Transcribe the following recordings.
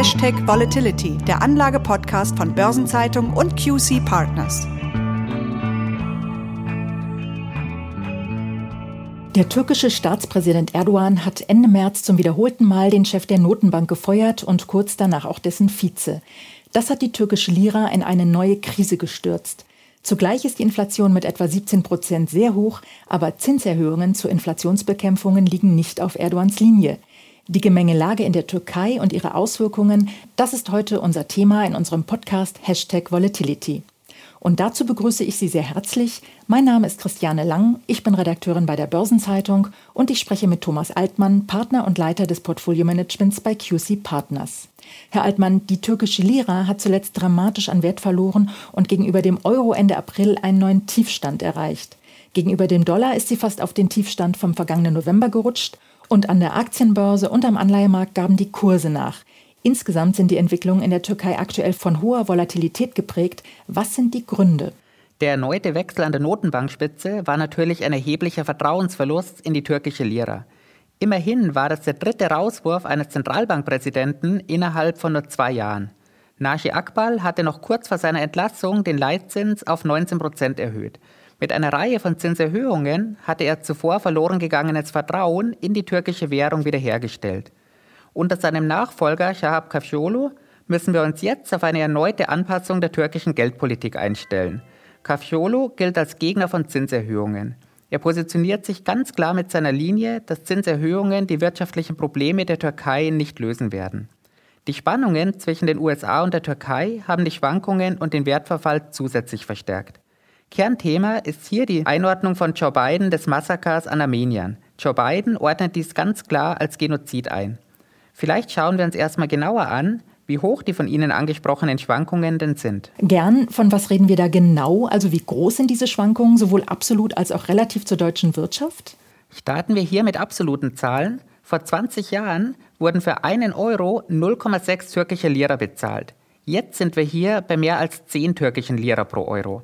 Hashtag Volatility, der Anlage-Podcast von Börsenzeitung und QC Partners. Der türkische Staatspräsident Erdogan hat Ende März zum wiederholten Mal den Chef der Notenbank gefeuert und kurz danach auch dessen Vize. Das hat die türkische Lira in eine neue Krise gestürzt. Zugleich ist die Inflation mit etwa 17 Prozent sehr hoch, aber Zinserhöhungen zur Inflationsbekämpfung liegen nicht auf Erdogans Linie. Die Gemengelage in der Türkei und ihre Auswirkungen, das ist heute unser Thema in unserem Podcast Hashtag Volatility. Und dazu begrüße ich Sie sehr herzlich. Mein Name ist Christiane Lang, ich bin Redakteurin bei der Börsenzeitung und ich spreche mit Thomas Altmann, Partner und Leiter des Portfolio-Managements bei QC Partners. Herr Altmann, die türkische Lira hat zuletzt dramatisch an Wert verloren und gegenüber dem Euro Ende April einen neuen Tiefstand erreicht. Gegenüber dem Dollar ist sie fast auf den Tiefstand vom vergangenen November gerutscht und an der Aktienbörse und am Anleihemarkt gaben die Kurse nach. Insgesamt sind die Entwicklungen in der Türkei aktuell von hoher Volatilität geprägt. Was sind die Gründe? Der erneute Wechsel an der Notenbankspitze war natürlich ein erheblicher Vertrauensverlust in die türkische Lira. Immerhin war das der dritte Rauswurf eines Zentralbankpräsidenten innerhalb von nur zwei Jahren. Naji Akbal hatte noch kurz vor seiner Entlassung den Leitzins auf 19 Prozent erhöht. Mit einer Reihe von Zinserhöhungen hatte er zuvor verloren gegangenes Vertrauen in die türkische Währung wiederhergestellt. Unter seinem Nachfolger Shahab Kafjolu müssen wir uns jetzt auf eine erneute Anpassung der türkischen Geldpolitik einstellen. Kafjolu gilt als Gegner von Zinserhöhungen. Er positioniert sich ganz klar mit seiner Linie, dass Zinserhöhungen die wirtschaftlichen Probleme der Türkei nicht lösen werden. Die Spannungen zwischen den USA und der Türkei haben die Schwankungen und den Wertverfall zusätzlich verstärkt. Kernthema ist hier die Einordnung von Joe Biden des Massakers an Armeniern. Joe Biden ordnet dies ganz klar als Genozid ein. Vielleicht schauen wir uns erstmal genauer an, wie hoch die von Ihnen angesprochenen Schwankungen denn sind. Gern. Von was reden wir da genau? Also wie groß sind diese Schwankungen, sowohl absolut als auch relativ zur deutschen Wirtschaft? Starten wir hier mit absoluten Zahlen. Vor 20 Jahren wurden für einen Euro 0,6 türkische Lira bezahlt. Jetzt sind wir hier bei mehr als 10 türkischen Lira pro Euro.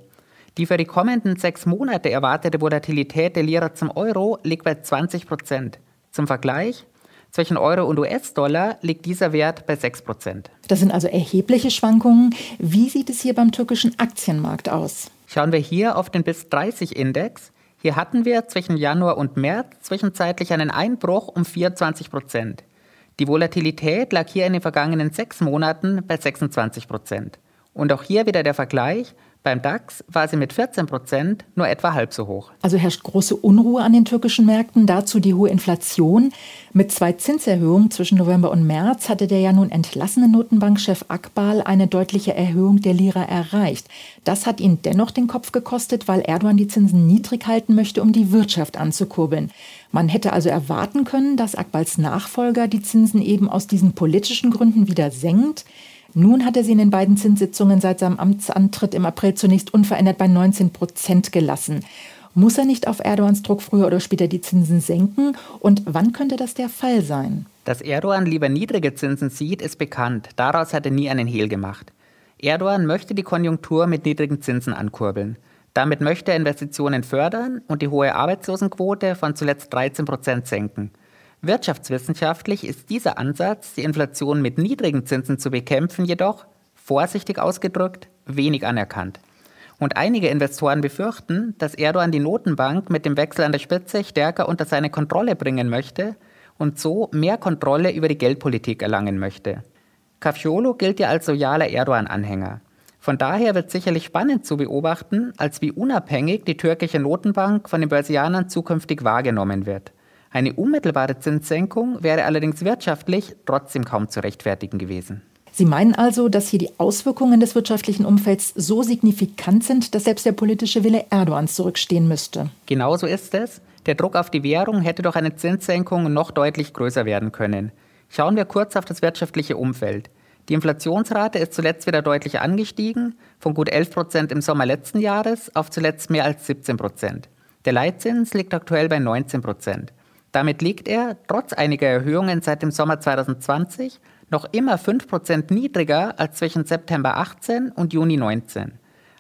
Die für die kommenden sechs Monate erwartete Volatilität der Lira zum Euro liegt bei 20 Prozent. Zum Vergleich, zwischen Euro und US-Dollar liegt dieser Wert bei 6%. Das sind also erhebliche Schwankungen. Wie sieht es hier beim türkischen Aktienmarkt aus? Schauen wir hier auf den BIS 30 Index. Hier hatten wir zwischen Januar und März zwischenzeitlich einen Einbruch um 24% Die Volatilität lag hier in den vergangenen sechs Monaten bei 26% Und auch hier wieder der Vergleich. Beim DAX war sie mit 14 Prozent nur etwa halb so hoch. Also herrscht große Unruhe an den türkischen Märkten, dazu die hohe Inflation. Mit zwei Zinserhöhungen zwischen November und März hatte der ja nun entlassene Notenbankchef Akbal eine deutliche Erhöhung der Lira erreicht. Das hat ihn dennoch den Kopf gekostet, weil Erdogan die Zinsen niedrig halten möchte, um die Wirtschaft anzukurbeln. Man hätte also erwarten können, dass Akbals Nachfolger die Zinsen eben aus diesen politischen Gründen wieder senkt. Nun hat er sie in den beiden Zinssitzungen seit seinem Amtsantritt im April zunächst unverändert bei 19 Prozent gelassen. Muss er nicht auf Erdogans Druck früher oder später die Zinsen senken? Und wann könnte das der Fall sein? Dass Erdogan lieber niedrige Zinsen sieht, ist bekannt. Daraus hat er nie einen Hehl gemacht. Erdogan möchte die Konjunktur mit niedrigen Zinsen ankurbeln. Damit möchte er Investitionen fördern und die hohe Arbeitslosenquote von zuletzt 13 Prozent senken. Wirtschaftswissenschaftlich ist dieser Ansatz, die Inflation mit niedrigen Zinsen zu bekämpfen, jedoch, vorsichtig ausgedrückt, wenig anerkannt. Und einige Investoren befürchten, dass Erdogan die Notenbank mit dem Wechsel an der Spitze stärker unter seine Kontrolle bringen möchte und so mehr Kontrolle über die Geldpolitik erlangen möchte. Caffiolo gilt ja als loyaler Erdogan-Anhänger. Von daher wird sicherlich spannend zu beobachten, als wie unabhängig die türkische Notenbank von den Börsianern zukünftig wahrgenommen wird. Eine unmittelbare Zinssenkung wäre allerdings wirtschaftlich trotzdem kaum zu rechtfertigen gewesen. Sie meinen also, dass hier die Auswirkungen des wirtschaftlichen Umfelds so signifikant sind, dass selbst der politische Wille Erdogans zurückstehen müsste? Genauso ist es. Der Druck auf die Währung hätte durch eine Zinssenkung noch deutlich größer werden können. Schauen wir kurz auf das wirtschaftliche Umfeld. Die Inflationsrate ist zuletzt wieder deutlich angestiegen, von gut 11 Prozent im Sommer letzten Jahres auf zuletzt mehr als 17 Prozent. Der Leitzins liegt aktuell bei 19 Prozent. Damit liegt er, trotz einiger Erhöhungen seit dem Sommer 2020, noch immer 5% niedriger als zwischen September 18 und Juni 19.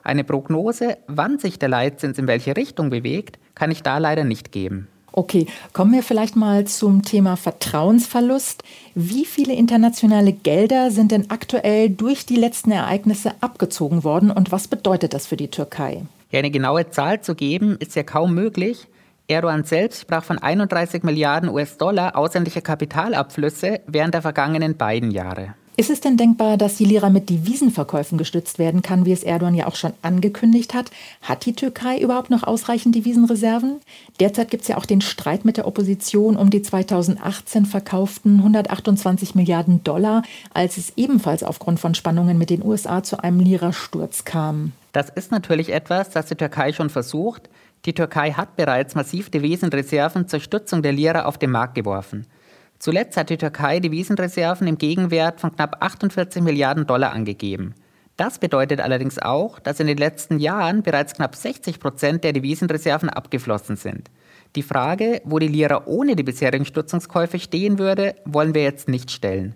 Eine Prognose, wann sich der Leitzins in welche Richtung bewegt, kann ich da leider nicht geben. Okay, kommen wir vielleicht mal zum Thema Vertrauensverlust. Wie viele internationale Gelder sind denn aktuell durch die letzten Ereignisse abgezogen worden und was bedeutet das für die Türkei? Ja, eine genaue Zahl zu geben, ist ja kaum möglich. Erdogan selbst sprach von 31 Milliarden US-Dollar ausländischer Kapitalabflüsse während der vergangenen beiden Jahre. Ist es denn denkbar, dass die Lira mit Devisenverkäufen gestützt werden kann, wie es Erdogan ja auch schon angekündigt hat? Hat die Türkei überhaupt noch ausreichend Devisenreserven? Derzeit gibt es ja auch den Streit mit der Opposition um die 2018 verkauften 128 Milliarden Dollar, als es ebenfalls aufgrund von Spannungen mit den USA zu einem Lira-Sturz kam. Das ist natürlich etwas, das die Türkei schon versucht. Die Türkei hat bereits massiv Devisenreserven zur Stützung der Lira auf den Markt geworfen. Zuletzt hat die Türkei Devisenreserven im Gegenwert von knapp 48 Milliarden Dollar angegeben. Das bedeutet allerdings auch, dass in den letzten Jahren bereits knapp 60 Prozent der Devisenreserven abgeflossen sind. Die Frage, wo die Lira ohne die bisherigen Stützungskäufe stehen würde, wollen wir jetzt nicht stellen.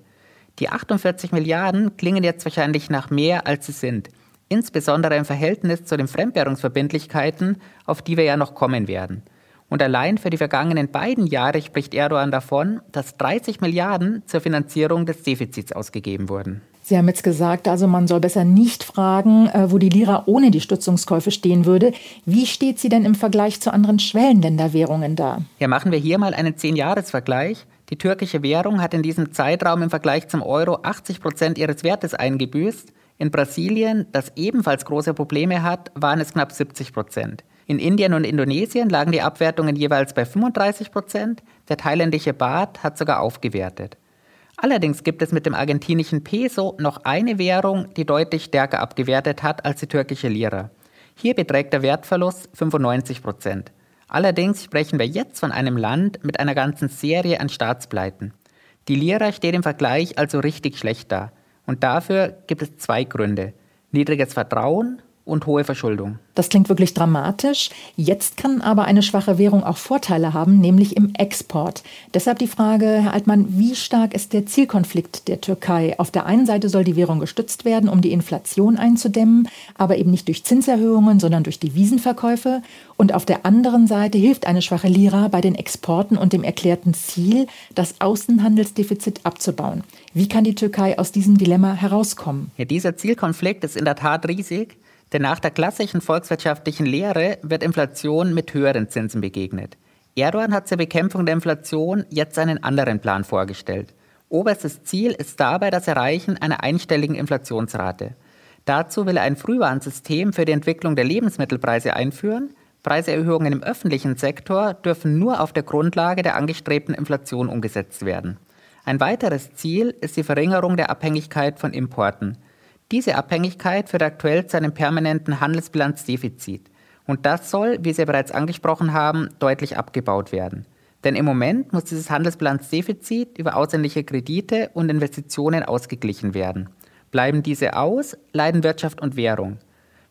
Die 48 Milliarden klingen jetzt wahrscheinlich nach mehr, als sie sind, insbesondere im Verhältnis zu den Fremdwährungsverbindlichkeiten, auf die wir ja noch kommen werden. Und allein für die vergangenen beiden Jahre spricht Erdogan davon, dass 30 Milliarden zur Finanzierung des Defizits ausgegeben wurden. Sie haben jetzt gesagt, also man soll besser nicht fragen, äh, wo die Lira ohne die Stützungskäufe stehen würde. Wie steht sie denn im Vergleich zu anderen Schwellenländerwährungen da? Ja, machen wir hier mal einen Zehn-Jahres-Vergleich. Die türkische Währung hat in diesem Zeitraum im Vergleich zum Euro 80 Prozent ihres Wertes eingebüßt. In Brasilien, das ebenfalls große Probleme hat, waren es knapp 70 Prozent. In Indien und Indonesien lagen die Abwertungen jeweils bei 35 Prozent. Der thailändische Baht hat sogar aufgewertet. Allerdings gibt es mit dem argentinischen Peso noch eine Währung, die deutlich stärker abgewertet hat als die türkische Lira. Hier beträgt der Wertverlust 95 Prozent. Allerdings sprechen wir jetzt von einem Land mit einer ganzen Serie an Staatspleiten. Die Lira steht im Vergleich also richtig schlecht da. Und dafür gibt es zwei Gründe. Niedriges Vertrauen und hohe Verschuldung. Das klingt wirklich dramatisch. Jetzt kann aber eine schwache Währung auch Vorteile haben, nämlich im Export. Deshalb die Frage, Herr Altmann, wie stark ist der Zielkonflikt der Türkei? Auf der einen Seite soll die Währung gestützt werden, um die Inflation einzudämmen, aber eben nicht durch Zinserhöhungen, sondern durch Devisenverkäufe. Und auf der anderen Seite hilft eine schwache Lira bei den Exporten und dem erklärten Ziel, das Außenhandelsdefizit abzubauen. Wie kann die Türkei aus diesem Dilemma herauskommen? Ja, dieser Zielkonflikt ist in der Tat riesig. Denn nach der klassischen volkswirtschaftlichen Lehre wird Inflation mit höheren Zinsen begegnet. Erdogan hat zur Bekämpfung der Inflation jetzt einen anderen Plan vorgestellt. Oberstes Ziel ist dabei das Erreichen einer einstelligen Inflationsrate. Dazu will er ein Frühwarnsystem für die Entwicklung der Lebensmittelpreise einführen. Preiserhöhungen im öffentlichen Sektor dürfen nur auf der Grundlage der angestrebten Inflation umgesetzt werden. Ein weiteres Ziel ist die Verringerung der Abhängigkeit von Importen. Diese Abhängigkeit führt aktuell zu einem permanenten Handelsbilanzdefizit. Und das soll, wie Sie bereits angesprochen haben, deutlich abgebaut werden. Denn im Moment muss dieses Handelsbilanzdefizit über ausländische Kredite und Investitionen ausgeglichen werden. Bleiben diese aus, leiden Wirtschaft und Währung.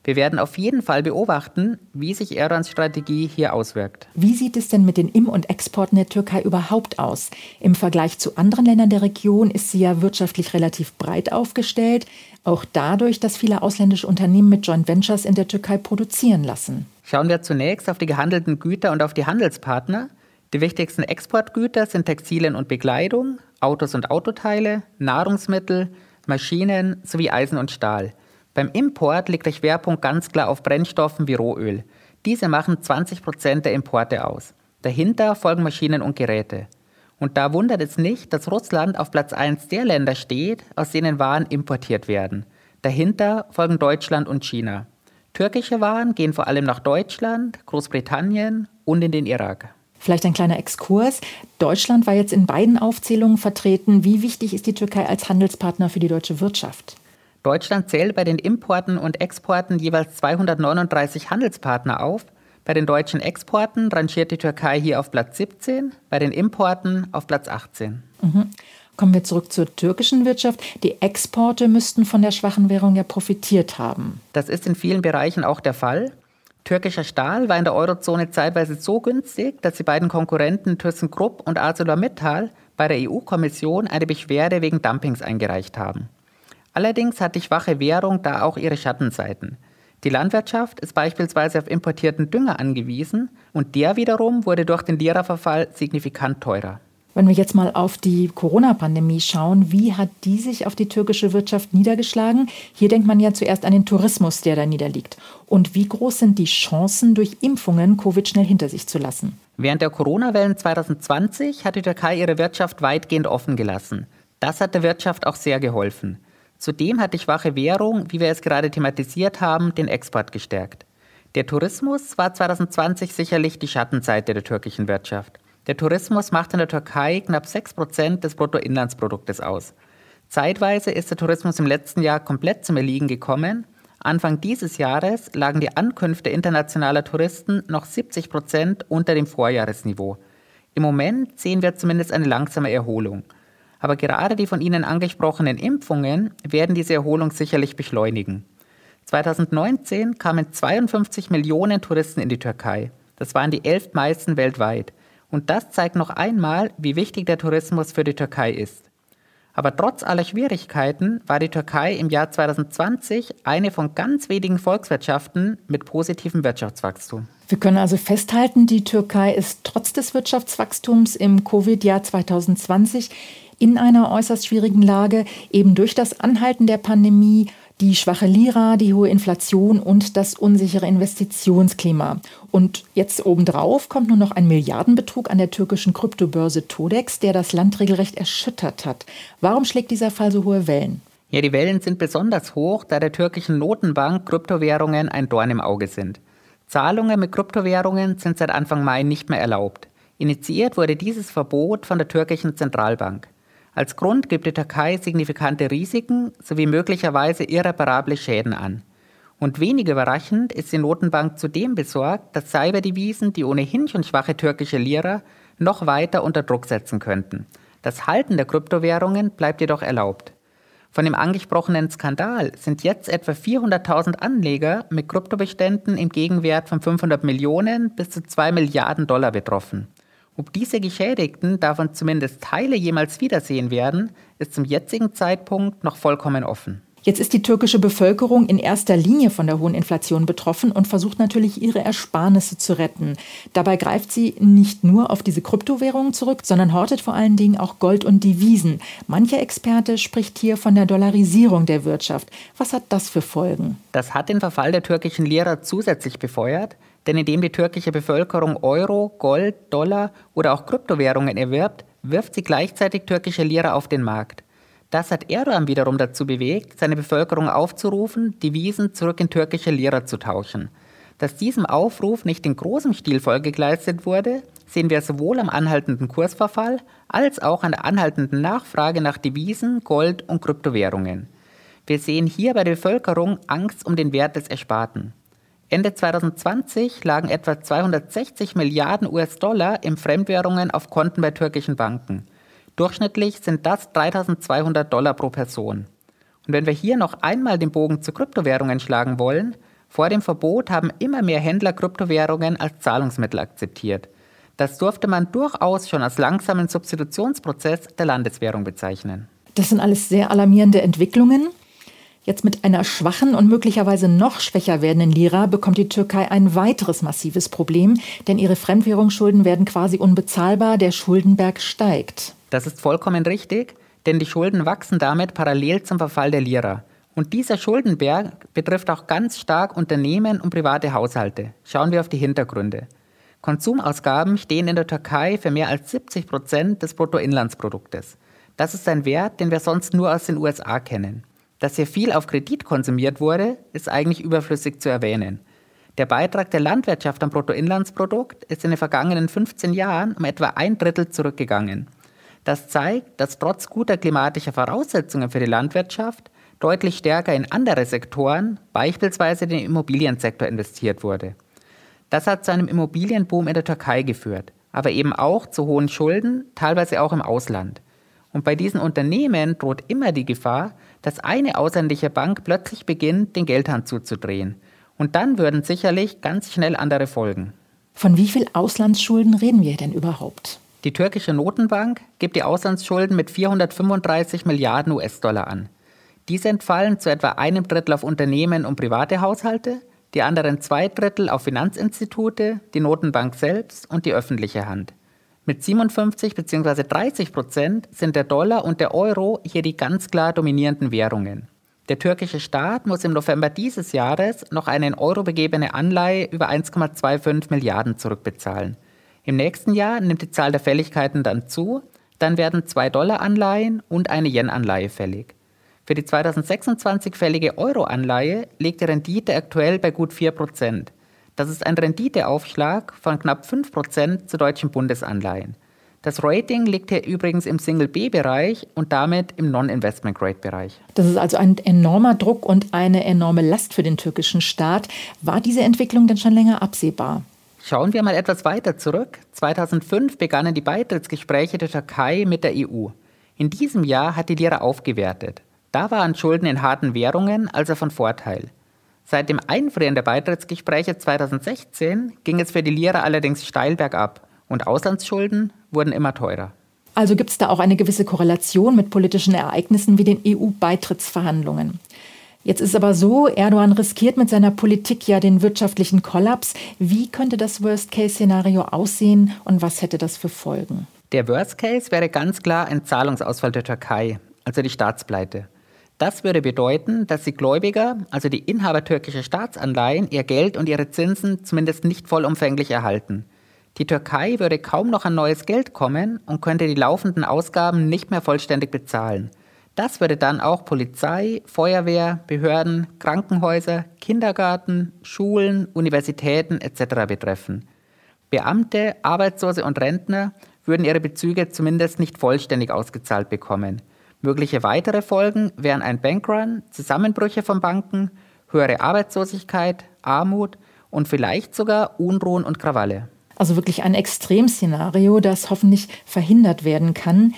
Wir werden auf jeden Fall beobachten, wie sich Erdogans Strategie hier auswirkt. Wie sieht es denn mit den Im- und Exporten der Türkei überhaupt aus? Im Vergleich zu anderen Ländern der Region ist sie ja wirtschaftlich relativ breit aufgestellt, auch dadurch, dass viele ausländische Unternehmen mit Joint Ventures in der Türkei produzieren lassen. Schauen wir zunächst auf die gehandelten Güter und auf die Handelspartner. Die wichtigsten Exportgüter sind Textilien und Bekleidung, Autos und Autoteile, Nahrungsmittel, Maschinen sowie Eisen und Stahl. Beim Import liegt der Schwerpunkt ganz klar auf Brennstoffen wie Rohöl. Diese machen 20 Prozent der Importe aus. Dahinter folgen Maschinen und Geräte. Und da wundert es nicht, dass Russland auf Platz 1 der Länder steht, aus denen Waren importiert werden. Dahinter folgen Deutschland und China. Türkische Waren gehen vor allem nach Deutschland, Großbritannien und in den Irak. Vielleicht ein kleiner Exkurs. Deutschland war jetzt in beiden Aufzählungen vertreten. Wie wichtig ist die Türkei als Handelspartner für die deutsche Wirtschaft? Deutschland zählt bei den Importen und Exporten jeweils 239 Handelspartner auf. Bei den deutschen Exporten rangiert die Türkei hier auf Platz 17, bei den Importen auf Platz 18. Mhm. Kommen wir zurück zur türkischen Wirtschaft. Die Exporte müssten von der schwachen Währung ja profitiert haben. Das ist in vielen Bereichen auch der Fall. Türkischer Stahl war in der Eurozone zeitweise so günstig, dass die beiden Konkurrenten ThyssenKrupp und ArcelorMittal bei der EU-Kommission eine Beschwerde wegen Dumpings eingereicht haben. Allerdings hat die schwache Währung da auch ihre Schattenseiten. Die Landwirtschaft ist beispielsweise auf importierten Dünger angewiesen und der wiederum wurde durch den Lira-Verfall signifikant teurer. Wenn wir jetzt mal auf die Corona-Pandemie schauen, wie hat die sich auf die türkische Wirtschaft niedergeschlagen? Hier denkt man ja zuerst an den Tourismus, der da niederliegt. Und wie groß sind die Chancen, durch Impfungen Covid schnell hinter sich zu lassen? Während der Corona-Wellen 2020 hat die Türkei ihre Wirtschaft weitgehend offen gelassen. Das hat der Wirtschaft auch sehr geholfen. Zudem hat die schwache Währung, wie wir es gerade thematisiert haben, den Export gestärkt. Der Tourismus war 2020 sicherlich die Schattenseite der türkischen Wirtschaft. Der Tourismus macht in der Türkei knapp 6% des Bruttoinlandsproduktes aus. Zeitweise ist der Tourismus im letzten Jahr komplett zum Erliegen gekommen. Anfang dieses Jahres lagen die Ankünfte internationaler Touristen noch 70% unter dem Vorjahresniveau. Im Moment sehen wir zumindest eine langsame Erholung. Aber gerade die von Ihnen angesprochenen Impfungen werden diese Erholung sicherlich beschleunigen. 2019 kamen 52 Millionen Touristen in die Türkei. Das waren die elf meisten weltweit. Und das zeigt noch einmal, wie wichtig der Tourismus für die Türkei ist. Aber trotz aller Schwierigkeiten war die Türkei im Jahr 2020 eine von ganz wenigen Volkswirtschaften mit positivem Wirtschaftswachstum. Wir können also festhalten, die Türkei ist trotz des Wirtschaftswachstums im Covid-Jahr 2020 in einer äußerst schwierigen Lage, eben durch das Anhalten der Pandemie die schwache Lira, die hohe Inflation und das unsichere Investitionsklima. Und jetzt obendrauf kommt nur noch ein Milliardenbetrug an der türkischen Kryptobörse Todex, der das Land regelrecht erschüttert hat. Warum schlägt dieser Fall so hohe Wellen? Ja, die Wellen sind besonders hoch, da der türkischen Notenbank Kryptowährungen ein Dorn im Auge sind. Zahlungen mit Kryptowährungen sind seit Anfang Mai nicht mehr erlaubt. Initiiert wurde dieses Verbot von der türkischen Zentralbank. Als Grund gibt die Türkei signifikante Risiken sowie möglicherweise irreparable Schäden an. Und wenig überraschend ist die Notenbank zudem besorgt, dass Cyberdevisen die ohnehin schon schwache türkische Lira noch weiter unter Druck setzen könnten. Das Halten der Kryptowährungen bleibt jedoch erlaubt. Von dem angesprochenen Skandal sind jetzt etwa 400.000 Anleger mit Kryptobeständen im Gegenwert von 500 Millionen bis zu 2 Milliarden Dollar betroffen. Ob diese Geschädigten davon zumindest Teile jemals wiedersehen werden, ist zum jetzigen Zeitpunkt noch vollkommen offen. Jetzt ist die türkische Bevölkerung in erster Linie von der hohen Inflation betroffen und versucht natürlich ihre Ersparnisse zu retten. Dabei greift sie nicht nur auf diese Kryptowährungen zurück, sondern hortet vor allen Dingen auch Gold und Devisen. Mancher Experte spricht hier von der Dollarisierung der Wirtschaft. Was hat das für Folgen? Das hat den Verfall der türkischen Lira zusätzlich befeuert. Denn indem die türkische Bevölkerung Euro, Gold, Dollar oder auch Kryptowährungen erwirbt, wirft sie gleichzeitig türkische Lira auf den Markt. Das hat Erdogan wiederum dazu bewegt, seine Bevölkerung aufzurufen, Devisen zurück in türkische Lira zu tauschen. Dass diesem Aufruf nicht in großem Stil Folge geleistet wurde, sehen wir sowohl am anhaltenden Kursverfall als auch an der anhaltenden Nachfrage nach Devisen, Gold und Kryptowährungen. Wir sehen hier bei der Bevölkerung Angst um den Wert des Ersparten. Ende 2020 lagen etwa 260 Milliarden US-Dollar in Fremdwährungen auf Konten bei türkischen Banken. Durchschnittlich sind das 3200 Dollar pro Person. Und wenn wir hier noch einmal den Bogen zu Kryptowährungen schlagen wollen, vor dem Verbot haben immer mehr Händler Kryptowährungen als Zahlungsmittel akzeptiert. Das durfte man durchaus schon als langsamen Substitutionsprozess der Landeswährung bezeichnen. Das sind alles sehr alarmierende Entwicklungen. Jetzt mit einer schwachen und möglicherweise noch schwächer werdenden Lira bekommt die Türkei ein weiteres massives Problem, denn ihre Fremdwährungsschulden werden quasi unbezahlbar, der Schuldenberg steigt. Das ist vollkommen richtig, denn die Schulden wachsen damit parallel zum Verfall der Lira. Und dieser Schuldenberg betrifft auch ganz stark Unternehmen und private Haushalte. Schauen wir auf die Hintergründe. Konsumausgaben stehen in der Türkei für mehr als 70 Prozent des Bruttoinlandsproduktes. Das ist ein Wert, den wir sonst nur aus den USA kennen. Dass hier viel auf Kredit konsumiert wurde, ist eigentlich überflüssig zu erwähnen. Der Beitrag der Landwirtschaft am Bruttoinlandsprodukt ist in den vergangenen 15 Jahren um etwa ein Drittel zurückgegangen. Das zeigt, dass trotz guter klimatischer Voraussetzungen für die Landwirtschaft deutlich stärker in andere Sektoren, beispielsweise den Immobiliensektor, investiert wurde. Das hat zu einem Immobilienboom in der Türkei geführt, aber eben auch zu hohen Schulden, teilweise auch im Ausland. Und bei diesen Unternehmen droht immer die Gefahr, dass eine ausländische Bank plötzlich beginnt, den Geldhand zuzudrehen. Und dann würden sicherlich ganz schnell andere folgen. Von wie viel Auslandsschulden reden wir denn überhaupt? Die türkische Notenbank gibt die Auslandsschulden mit 435 Milliarden US-Dollar an. Diese entfallen zu etwa einem Drittel auf Unternehmen und private Haushalte, die anderen zwei Drittel auf Finanzinstitute, die Notenbank selbst und die öffentliche Hand. Mit 57 bzw. 30 Prozent sind der Dollar und der Euro hier die ganz klar dominierenden Währungen. Der türkische Staat muss im November dieses Jahres noch eine in Euro begebene Anleihe über 1,25 Milliarden zurückbezahlen. Im nächsten Jahr nimmt die Zahl der Fälligkeiten dann zu, dann werden 2 Dollar Anleihen und eine Yen-Anleihe fällig. Für die 2026 fällige Euro-Anleihe liegt die Rendite aktuell bei gut 4%. Das ist ein Renditeaufschlag von knapp 5% zu deutschen Bundesanleihen. Das Rating liegt hier übrigens im Single-B-Bereich und damit im Non-Investment-Grade-Bereich. Das ist also ein enormer Druck und eine enorme Last für den türkischen Staat. War diese Entwicklung denn schon länger absehbar? Schauen wir mal etwas weiter zurück. 2005 begannen die Beitrittsgespräche der Türkei mit der EU. In diesem Jahr hat die Lira aufgewertet. Da waren Schulden in harten Währungen also von Vorteil. Seit dem Einfrieren der Beitrittsgespräche 2016 ging es für die Lira allerdings steil bergab und Auslandsschulden wurden immer teurer. Also gibt es da auch eine gewisse Korrelation mit politischen Ereignissen wie den EU-Beitrittsverhandlungen. Jetzt ist aber so, Erdogan riskiert mit seiner Politik ja den wirtschaftlichen Kollaps. Wie könnte das Worst-Case-Szenario aussehen und was hätte das für Folgen? Der Worst Case wäre ganz klar ein Zahlungsausfall der Türkei, also die Staatspleite. Das würde bedeuten, dass die Gläubiger, also die Inhaber türkischer Staatsanleihen, ihr Geld und ihre Zinsen zumindest nicht vollumfänglich erhalten. Die Türkei würde kaum noch an neues Geld kommen und könnte die laufenden Ausgaben nicht mehr vollständig bezahlen. Das würde dann auch Polizei, Feuerwehr, Behörden, Krankenhäuser, Kindergarten, Schulen, Universitäten etc. betreffen. Beamte, Arbeitslose und Rentner würden ihre Bezüge zumindest nicht vollständig ausgezahlt bekommen. Mögliche weitere Folgen wären ein Bankrun, Zusammenbrüche von Banken, höhere Arbeitslosigkeit, Armut und vielleicht sogar Unruhen und Krawalle. Also wirklich ein Extremszenario, das hoffentlich verhindert werden kann.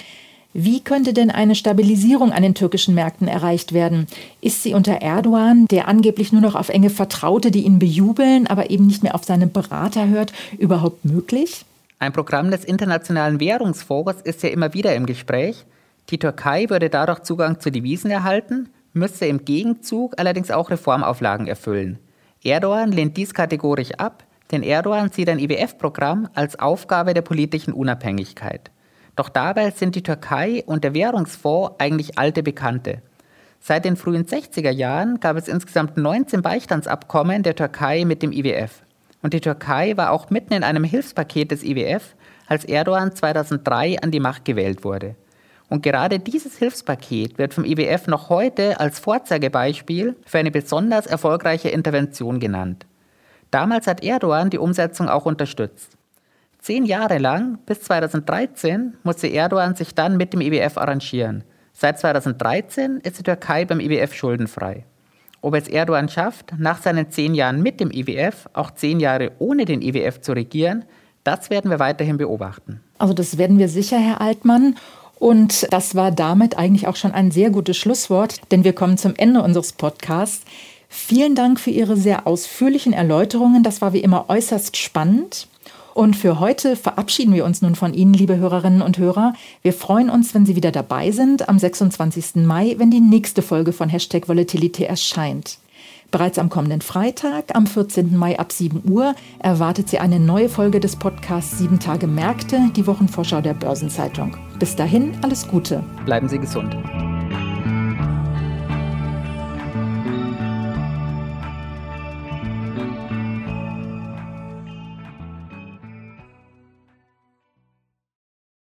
Wie könnte denn eine Stabilisierung an den türkischen Märkten erreicht werden? Ist sie unter Erdogan, der angeblich nur noch auf enge Vertraute, die ihn bejubeln, aber eben nicht mehr auf seine Berater hört, überhaupt möglich? Ein Programm des Internationalen Währungsfonds ist ja immer wieder im Gespräch. Die Türkei würde dadurch Zugang zu Devisen erhalten, müsste im Gegenzug allerdings auch Reformauflagen erfüllen. Erdogan lehnt dies kategorisch ab, denn Erdogan sieht ein IWF-Programm als Aufgabe der politischen Unabhängigkeit. Doch dabei sind die Türkei und der Währungsfonds eigentlich alte Bekannte. Seit den frühen 60er Jahren gab es insgesamt 19 Beistandsabkommen der Türkei mit dem IWF. Und die Türkei war auch mitten in einem Hilfspaket des IWF, als Erdogan 2003 an die Macht gewählt wurde. Und gerade dieses Hilfspaket wird vom IWF noch heute als Vorzeigebeispiel für eine besonders erfolgreiche Intervention genannt. Damals hat Erdogan die Umsetzung auch unterstützt. Zehn Jahre lang, bis 2013, musste Erdogan sich dann mit dem IWF arrangieren. Seit 2013 ist die Türkei beim IWF schuldenfrei. Ob es Erdogan schafft, nach seinen zehn Jahren mit dem IWF auch zehn Jahre ohne den IWF zu regieren, das werden wir weiterhin beobachten. Also das werden wir sicher, Herr Altmann. Und das war damit eigentlich auch schon ein sehr gutes Schlusswort, denn wir kommen zum Ende unseres Podcasts. Vielen Dank für Ihre sehr ausführlichen Erläuterungen. Das war wie immer äußerst spannend. Und für heute verabschieden wir uns nun von Ihnen, liebe Hörerinnen und Hörer. Wir freuen uns, wenn Sie wieder dabei sind am 26. Mai, wenn die nächste Folge von Hashtag Volatility erscheint. Bereits am kommenden Freitag, am 14. Mai ab 7 Uhr, erwartet Sie eine neue Folge des Podcasts 7 Tage Märkte, die Wochenvorschau der Börsenzeitung. Bis dahin, alles Gute. Bleiben Sie gesund.